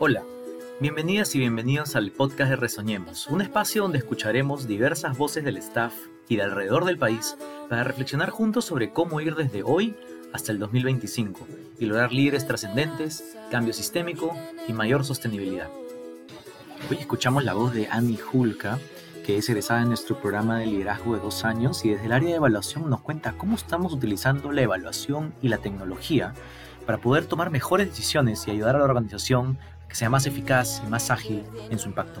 Hola, bienvenidas y bienvenidos al podcast de Resoñemos, un espacio donde escucharemos diversas voces del staff y de alrededor del país para reflexionar juntos sobre cómo ir desde hoy hasta el 2025 y lograr líderes trascendentes, cambio sistémico y mayor sostenibilidad. Hoy escuchamos la voz de Annie Hulka, que es egresada en nuestro programa de liderazgo de dos años y desde el área de evaluación nos cuenta cómo estamos utilizando la evaluación y la tecnología para poder tomar mejores decisiones y ayudar a la organización que sea más eficaz y más ágil en su impacto.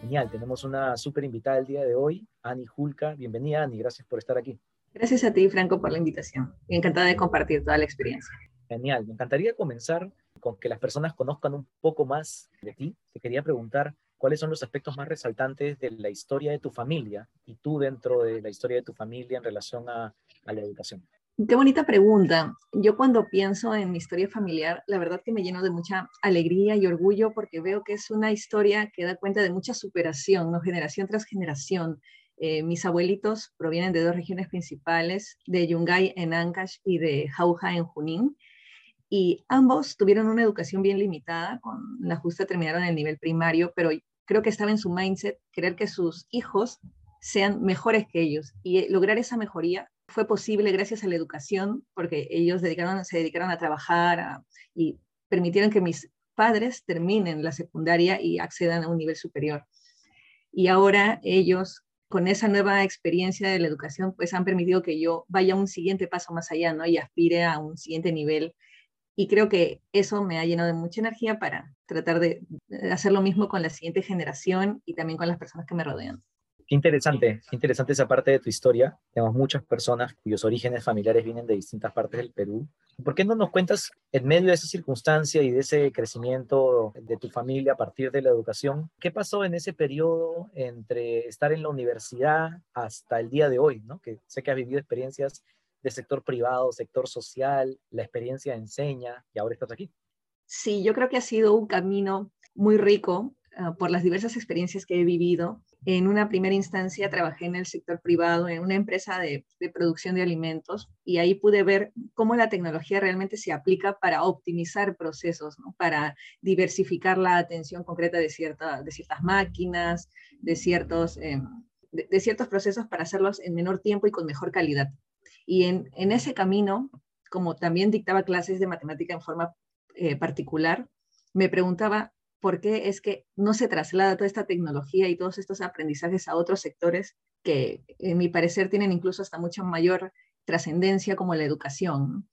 Genial, tenemos una súper invitada el día de hoy, Ani Julka. Bienvenida, Ani, gracias por estar aquí. Gracias a ti, Franco, por la invitación. Encantada de compartir toda la experiencia. Genial, me encantaría comenzar con que las personas conozcan un poco más de ti. Te quería preguntar cuáles son los aspectos más resaltantes de la historia de tu familia y tú dentro de la historia de tu familia en relación a, a la educación. Qué bonita pregunta. Yo cuando pienso en mi historia familiar, la verdad que me lleno de mucha alegría y orgullo porque veo que es una historia que da cuenta de mucha superación, ¿no? generación tras generación. Eh, mis abuelitos provienen de dos regiones principales, de Yungay en Ancash y de Jauja en Junín. Y ambos tuvieron una educación bien limitada, con la justa terminaron el nivel primario, pero creo que estaba en su mindset querer que sus hijos sean mejores que ellos y lograr esa mejoría fue posible gracias a la educación, porque ellos se dedicaron a trabajar y permitieron que mis padres terminen la secundaria y accedan a un nivel superior. Y ahora ellos, con esa nueva experiencia de la educación, pues han permitido que yo vaya un siguiente paso más allá, ¿no? Y aspire a un siguiente nivel. Y creo que eso me ha llenado de mucha energía para tratar de hacer lo mismo con la siguiente generación y también con las personas que me rodean. Qué interesante, qué interesante esa parte de tu historia. Tenemos muchas personas cuyos orígenes familiares vienen de distintas partes del Perú. ¿Por qué no nos cuentas, en medio de esa circunstancia y de ese crecimiento de tu familia a partir de la educación, qué pasó en ese periodo entre estar en la universidad hasta el día de hoy? ¿no? Que sé que has vivido experiencias de sector privado, sector social, la experiencia enseña y ahora estás aquí. Sí, yo creo que ha sido un camino muy rico uh, por las diversas experiencias que he vivido en una primera instancia trabajé en el sector privado, en una empresa de, producción de alimentos, y ahí pude ver cómo la tecnología realmente se aplica para optimizar procesos, para diversificar la atención concreta de, cierta, de ciertas máquinas, de ciertos, em, de, ciertos procesos para hacerlos en menor tiempo y con mejor calidad. Y en, en ese camino, como también dictaba clases de matemática en forma eh, particular, me preguntaba por qué es que no se traslada toda esta tecnología y todos estos aprendizajes a otros sectores que, en mi parecer, tienen incluso hasta mucha mayor trascendencia como la educación.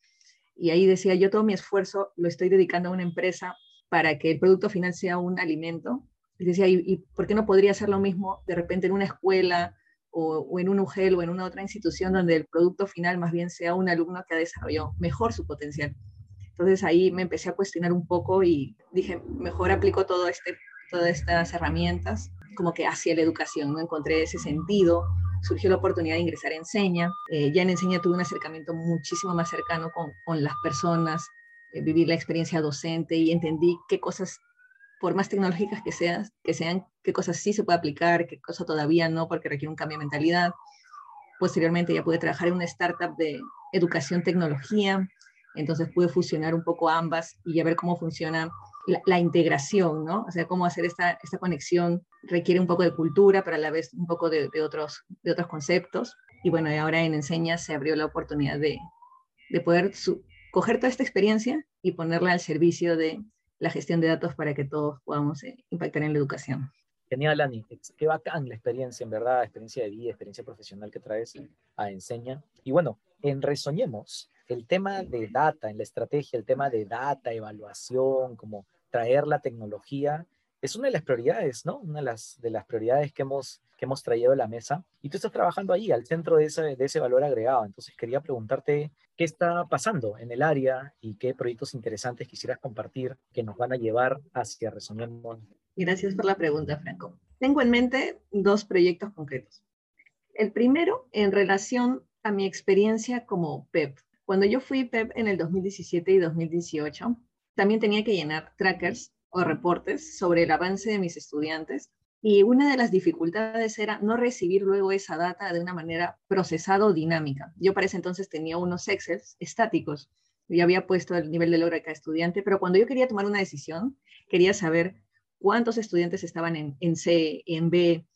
Y ahí decía, yo todo mi esfuerzo lo estoy dedicando a una empresa para que el producto final sea un alimento. Y decía, ¿y, por qué no podría hacer lo mismo de repente en una escuela o, o, en un UGEL o en una otra institución donde el producto final más bien sea un alumno que ha desarrollado mejor su potencial? Entonces ahí me empecé a cuestionar un poco y dije, mejor aplico todo este, todas estas herramientas como que hacia la educación, ¿no? Encontré ese sentido, surgió la oportunidad de ingresar a Enseña. Eh, ya en Enseña tuve un acercamiento muchísimo más cercano con, con las personas, eh, vivir la experiencia docente y entendí qué cosas, por más tecnológicas que, sean, que sean, qué cosas sí se puede aplicar, qué cosas todavía no, porque requiere un cambio de mentalidad. Posteriormente ya pude trabajar en una startup de educación tecnología, entonces pude fusionar un poco ambas y ya ver cómo funciona la, integración, ¿no? O sea, cómo hacer esta, esta conexión requiere un poco de cultura, pero a la vez un poco de, otros, de otros conceptos. Y bueno, y ahora en Enseña se abrió la oportunidad de, de poder coger toda esta experiencia y ponerla al servicio de la gestión de datos para que todos podamos eh, impactar en la educación. Genial, Ani. Qué bacán la experiencia, en verdad, experiencia de vida, experiencia profesional que traes a Enseña. Y bueno, en Resoñemos, el tema de data, en la estrategia, el tema de data, evaluación, como traer la tecnología, es una de las prioridades, ¿no? Una de las, de las prioridades que hemos, que hemos traído a la mesa. Y tú estás trabajando ahí, al centro de ese, de ese valor agregado. Entonces quería preguntarte qué está pasando en el área y qué proyectos interesantes quisieras compartir que nos van a llevar hacia Resonemos. Gracias por la pregunta, Franco. Tengo en mente dos proyectos concretos. El primero, en relación a mi experiencia como PEP, cuando yo fui PEP en el 2017 y 2018, también tenía que llenar trackers o reportes sobre el avance de mis estudiantes y una de las dificultades era no recibir luego esa data de una manera procesada o dinámica. Yo para ese entonces tenía unos Excel estáticos. Yo había puesto el nivel de logro de cada estudiante, pero cuando yo quería tomar una decisión, quería saber cuántos estudiantes estaban en, en C, en B,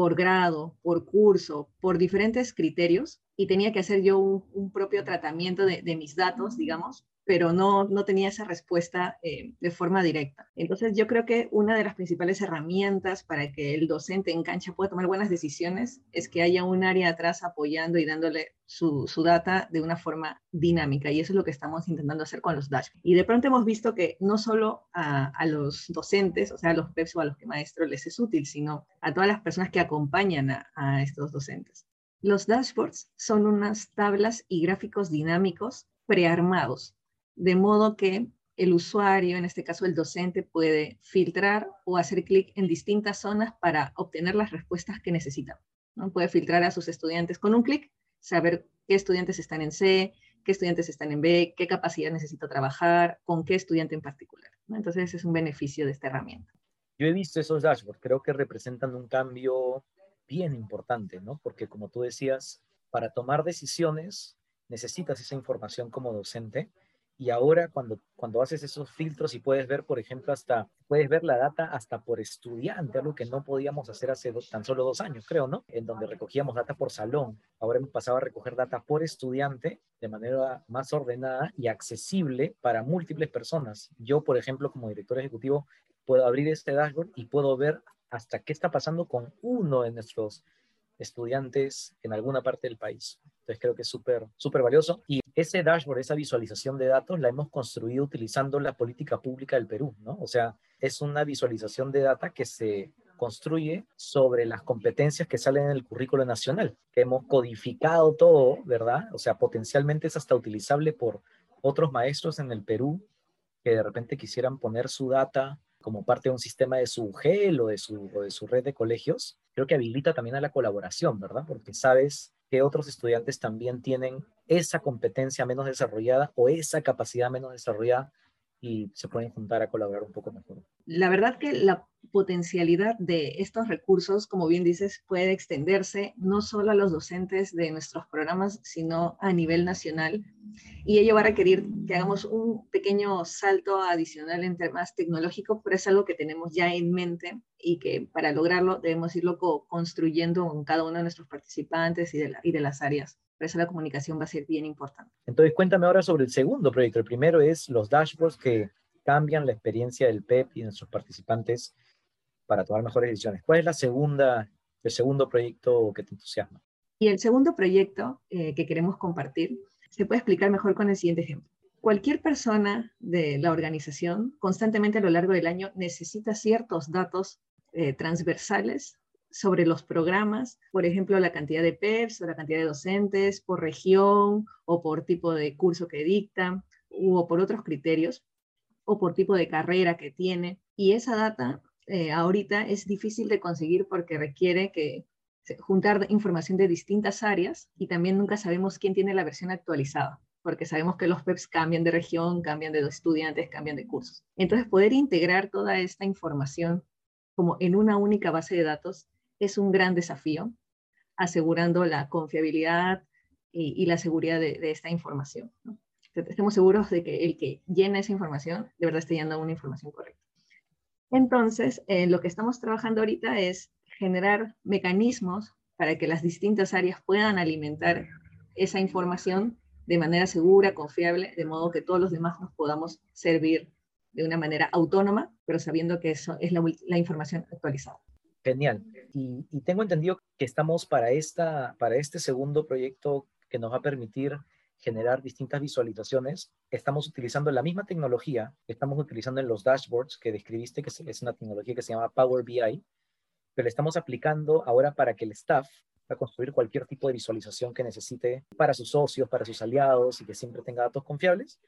por grado, por curso, por diferentes criterios y tenía que hacer yo un, propio tratamiento de, mis datos, digamos, pero no, no tenía esa respuesta eh, de forma directa. Entonces yo creo que una de las principales herramientas para que el docente en cancha pueda tomar buenas decisiones es que haya un área atrás apoyando y dándole su, su data de una forma dinámica y eso es lo que estamos intentando hacer con los dashboards. Y de pronto hemos visto que no solo a, a los docentes, o sea, a los PEPs o a los que maestros les es útil, sino a todas las personas que acompañan a, a estos docentes. Los dashboards son unas tablas y gráficos dinámicos prearmados de modo que el usuario, en este caso el docente, puede filtrar o hacer clic en distintas zonas para obtener las respuestas que necesita. ¿no? Puede filtrar a sus estudiantes con un clic, saber qué estudiantes están en C, qué estudiantes están en B, qué capacidad necesito trabajar, con qué estudiante en particular. Entonces, ese es un beneficio de esta herramienta. Yo he visto esos dashboards, creo que representan un cambio bien importante, ¿no? Porque como tú decías, para tomar decisiones necesitas esa información como docente y ahora cuando, cuando haces esos filtros y puedes ver, por ejemplo, hasta, puedes ver la data hasta por estudiante, algo que no podíamos hacer hace tan solo dos años, creo, ¿no? En donde recogíamos data por salón. Ahora hemos pasado a recoger data por estudiante de manera más ordenada y accesible para múltiples personas. Yo, por ejemplo, como director ejecutivo, puedo abrir este dashboard y puedo ver hasta qué está pasando con uno de nuestros estudiantes en alguna parte del país. Entonces creo que es súper, súper valioso. Ese dashboard, esa visualización de datos, la hemos construido utilizando la política pública del Perú, ¿no? O sea, es una visualización de data que se construye sobre las competencias que salen en el currículo nacional, que hemos codificado todo, ¿verdad? O sea, potencialmente es hasta utilizable por otros maestros en el Perú que de repente quisieran poner su data como parte de un sistema de su GEL o de su, o de su red de colegios, creo que habilita también a la colaboración, ¿verdad? Porque sabes que otros estudiantes también tienen esa competencia menos desarrollada o esa capacidad menos desarrollada y se pueden juntar a colaborar un poco mejor. La verdad que la potencialidad de estos recursos, como bien dices, puede extenderse no solo a los docentes de nuestros programas, sino a nivel nacional. Y ello va a requerir que hagamos un pequeño salto adicional en temas tecnológicos, pero es algo que tenemos ya en mente y que para lograrlo debemos irlo construyendo con cada uno de nuestros participantes y de, y de las áreas. Por eso la comunicación va a ser bien importante. Entonces, cuéntame ahora sobre el segundo proyecto. El primero es los dashboards que cambian la experiencia del PEP y de nuestros participantes para tomar mejores decisiones. ¿Cuál es la segunda, el segundo proyecto que te entusiasma? Y el segundo proyecto eh, que queremos compartir se puede explicar mejor con el siguiente ejemplo. Cualquier persona de la organización constantemente a lo largo del año necesita ciertos datos eh, transversales sobre los programas, por ejemplo, la cantidad de PERS o la cantidad de docentes por región o por tipo de curso que dicta o por otros criterios o por tipo de carrera que tiene. Y esa data eh, ahorita es difícil de conseguir porque requiere que juntar información de distintas áreas y también nunca sabemos quién tiene la versión actualizada, porque sabemos que los PEPs cambian de región, cambian de estudiantes, cambian de cursos. Entonces, poder integrar toda esta información como en una única base de datos es un gran desafío, asegurando la confiabilidad y, la seguridad de, esta información. Estemos seguros de que el que llena esa información de verdad está llenando una información correcta. Entonces, eh, lo que estamos trabajando ahorita es generar mecanismos para que las distintas áreas puedan alimentar esa información de manera segura, confiable, de modo que todos los demás nos podamos servir de una manera autónoma, pero sabiendo que eso es la, información actualizada. Genial. Y, y, tengo entendido que estamos para, esta, para este segundo proyecto que nos va a permitir generar distintas visualizaciones, estamos utilizando la misma tecnología que estamos utilizando en los dashboards que describiste, que es una tecnología que se llama Power BI, pero la estamos aplicando ahora para que el staff pueda construir cualquier tipo de visualización que necesite para sus socios, para sus aliados y que siempre tenga datos confiables,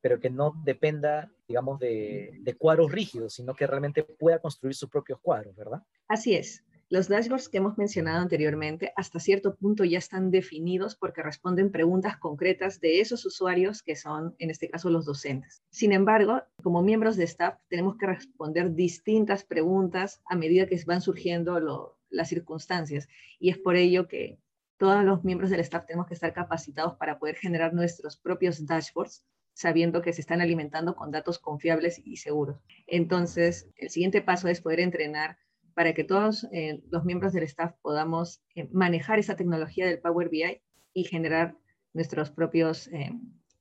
pero que no dependa, digamos, de, de cuadros rígidos, sino que realmente pueda construir sus propios cuadros, ¿verdad? Así es. Los dashboards que hemos mencionado anteriormente hasta cierto punto ya están definidos porque responden preguntas concretas de esos usuarios que son, en este caso, los docentes. Sin embargo, como miembros de staff tenemos que responder distintas preguntas a medida que van surgiendo las circunstancias y es por ello que todos los miembros del staff tenemos que estar capacitados para poder generar nuestros propios dashboards sabiendo que se están alimentando con datos confiables y seguros. Entonces, el siguiente paso es poder entrenar para que todos eh, los miembros del staff podamos eh, manejar esa tecnología del Power BI y generar nuestros propios eh,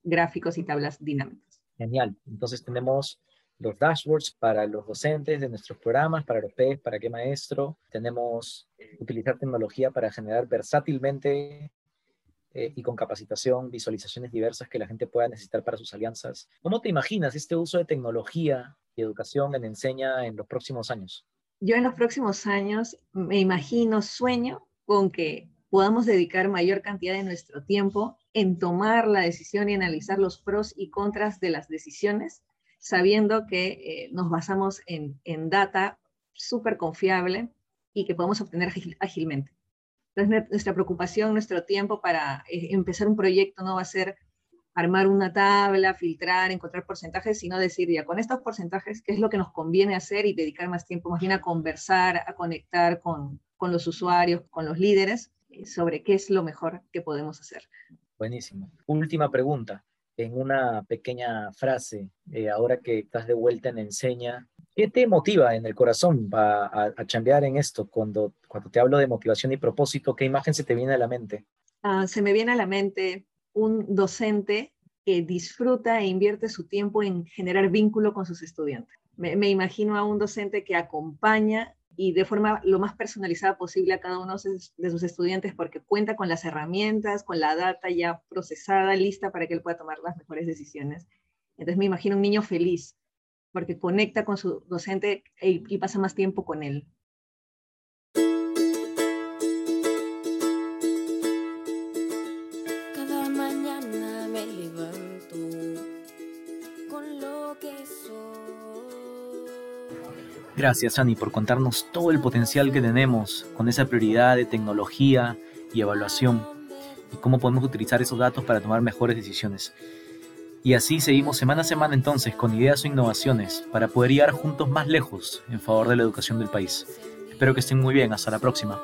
gráficos y tablas dinámicas. Genial. Entonces tenemos los dashboards para los docentes de nuestros programas, para los PES, para qué maestro. Tenemos utilizar tecnología para generar versátilmente eh, y con capacitación, visualizaciones diversas que la gente pueda necesitar para sus alianzas. ¿Cómo te imaginas este uso de tecnología y educación en Enseña en los próximos años? Yo en los próximos años me imagino, sueño con que podamos dedicar mayor cantidad de nuestro tiempo en tomar la decisión y analizar los pros y contras de las decisiones, sabiendo que eh, nos basamos en, en data súper confiable y que podemos obtener ágilmente. Entonces, nuestra preocupación, nuestro tiempo para eh, empezar un proyecto no va a ser armar una tabla, filtrar, encontrar porcentajes, sino decir, ya con estos porcentajes, ¿qué es lo que nos conviene hacer y dedicar más tiempo, más bien a conversar, a conectar con, con los usuarios, con los líderes, eh, sobre qué es lo mejor que podemos hacer. Buenísimo. Última pregunta, en una pequeña frase, eh, ahora que estás de vuelta en Enseña, ¿Qué te motiva en el corazón a, a, chambear en esto? Cuando, cuando te hablo de motivación y propósito, ¿qué imagen se te viene a la mente? Ah, se me viene a la mente un docente que disfruta e invierte su tiempo en generar vínculo con sus estudiantes. Me, imagino a un docente que acompaña y de forma lo más personalizada posible a cada uno de sus estudiantes porque cuenta con las herramientas, con la data ya procesada, lista para que él pueda tomar las mejores decisiones. Entonces me imagino un niño feliz porque conecta con su docente y, pasa más tiempo con él. Gracias, Ani, por contarnos todo el potencial que tenemos con esa prioridad de tecnología y evaluación y cómo podemos utilizar esos datos para tomar mejores decisiones. Y así seguimos semana a semana entonces con ideas o innovaciones para poder llegar juntos más lejos en favor de la educación del país. Espero que estén muy bien, hasta la próxima.